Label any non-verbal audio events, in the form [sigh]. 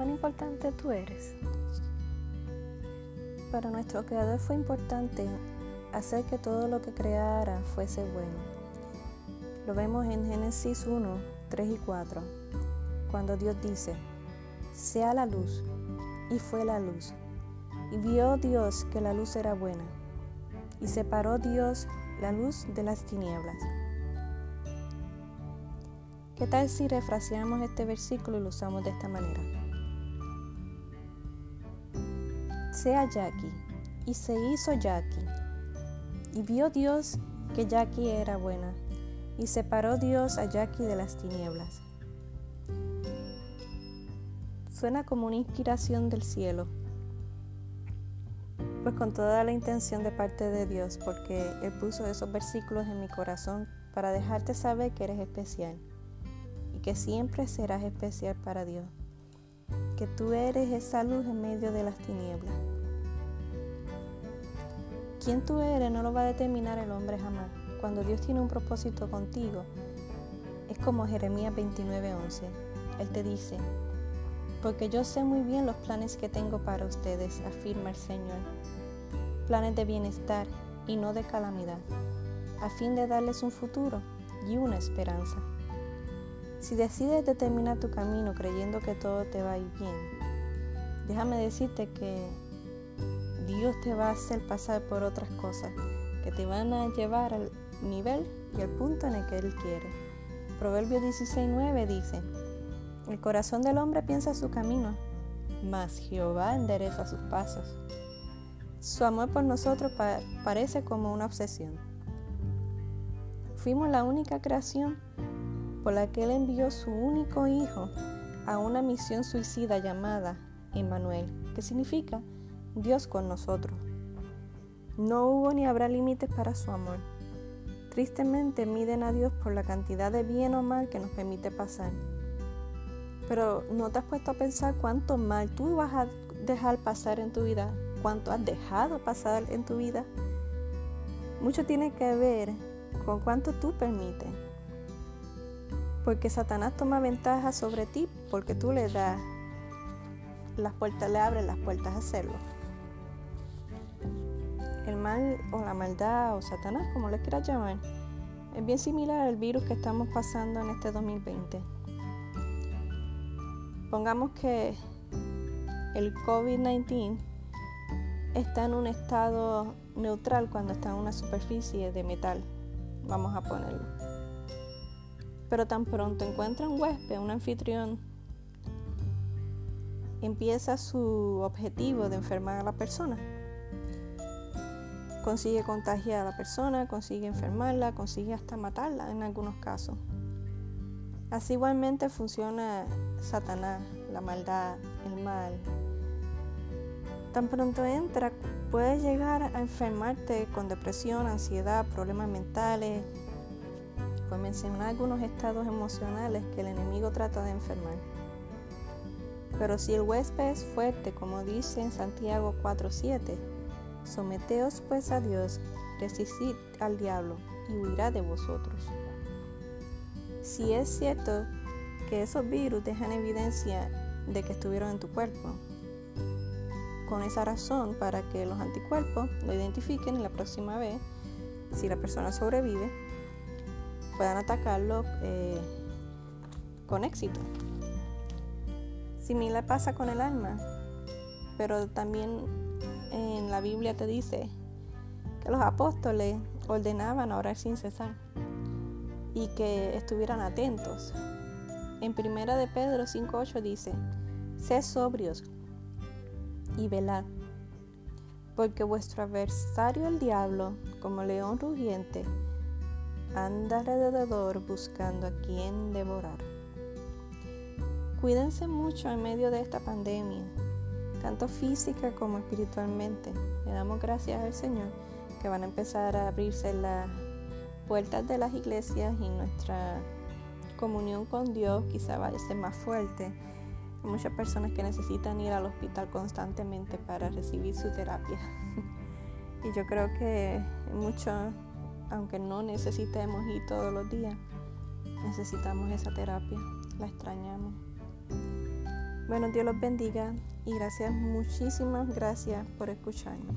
cuán importante tú eres. Para nuestro Creador fue importante hacer que todo lo que creara fuese bueno. Lo vemos en Génesis 1, 3 y 4, cuando Dios dice, sea la luz, y fue la luz. Y vio Dios que la luz era buena, y separó Dios la luz de las tinieblas. ¿Qué tal si refraseamos este versículo y lo usamos de esta manera? Sea Jackie, y se hizo Jackie. Y vio Dios que Jackie era buena, y separó Dios a Jackie de las tinieblas. Suena como una inspiración del cielo, pues con toda la intención de parte de Dios, porque Él puso esos versículos en mi corazón para dejarte saber que eres especial y que siempre serás especial para Dios, que tú eres esa luz en medio de las tinieblas. Quién tú eres no lo va a determinar el hombre jamás. Cuando Dios tiene un propósito contigo, es como Jeremías 29:11. Él te dice, porque yo sé muy bien los planes que tengo para ustedes, afirma el Señor. Planes de bienestar y no de calamidad, a fin de darles un futuro y una esperanza. Si decides determinar tu camino creyendo que todo te va a ir bien, déjame decirte que Dios te va a hacer pasar por otras cosas que te van a llevar al nivel y al punto en el que Él quiere. Proverbio 16.9 dice, el corazón del hombre piensa su camino, mas Jehová endereza sus pasos. Su amor por nosotros parece como una obsesión. Fuimos la única creación por la que Él envió su único hijo a una misión suicida llamada Emmanuel, que significa Dios con nosotros. No hubo ni habrá límites para su amor. Tristemente miden a Dios por la cantidad de bien o mal que nos permite pasar. Pero ¿no te has puesto a pensar cuánto mal tú vas a dejar pasar en tu vida? ¿Cuánto has dejado pasar en tu vida? Mucho tiene que ver con cuánto tú permites. Porque Satanás toma ventaja sobre ti porque tú le das las puertas, le abres las puertas a hacerlo. Mal o la maldad o Satanás, como le quieras llamar, es bien similar al virus que estamos pasando en este 2020. Pongamos que el COVID-19 está en un estado neutral cuando está en una superficie de metal, vamos a ponerlo. Pero tan pronto encuentra un huésped, un anfitrión, empieza su objetivo de enfermar a la persona. Consigue contagiar a la persona, consigue enfermarla, consigue hasta matarla en algunos casos. Así igualmente funciona Satanás, la maldad, el mal. Tan pronto entra, puedes llegar a enfermarte con depresión, ansiedad, problemas mentales, por mencionar algunos estados emocionales que el enemigo trata de enfermar. Pero si el huésped es fuerte, como dice en Santiago 4:7, someteos pues a Dios, resistid al diablo y huirá de vosotros. Si es cierto que esos virus dejan evidencia de que estuvieron en tu cuerpo, con esa razón para que los anticuerpos lo identifiquen y la próxima vez, si la persona sobrevive, puedan atacarlo eh, con éxito. Similar pasa con el alma, pero también en la Biblia te dice que los apóstoles ordenaban orar sin cesar y que estuvieran atentos. En primera de Pedro 5.8 dice, sed sobrios y velad, porque vuestro adversario el diablo, como león rugiente, anda alrededor buscando a quien devorar. Cuídense mucho en medio de esta pandemia, tanto física como espiritualmente. Le damos gracias al Señor que van a empezar a abrirse las puertas de las iglesias y nuestra comunión con Dios quizá va a ser más fuerte. Hay muchas personas que necesitan ir al hospital constantemente para recibir su terapia. [laughs] y yo creo que muchos, aunque no necesitemos ir todos los días, necesitamos esa terapia, la extrañamos. Bueno, Dios los bendiga y gracias, muchísimas gracias por escucharme.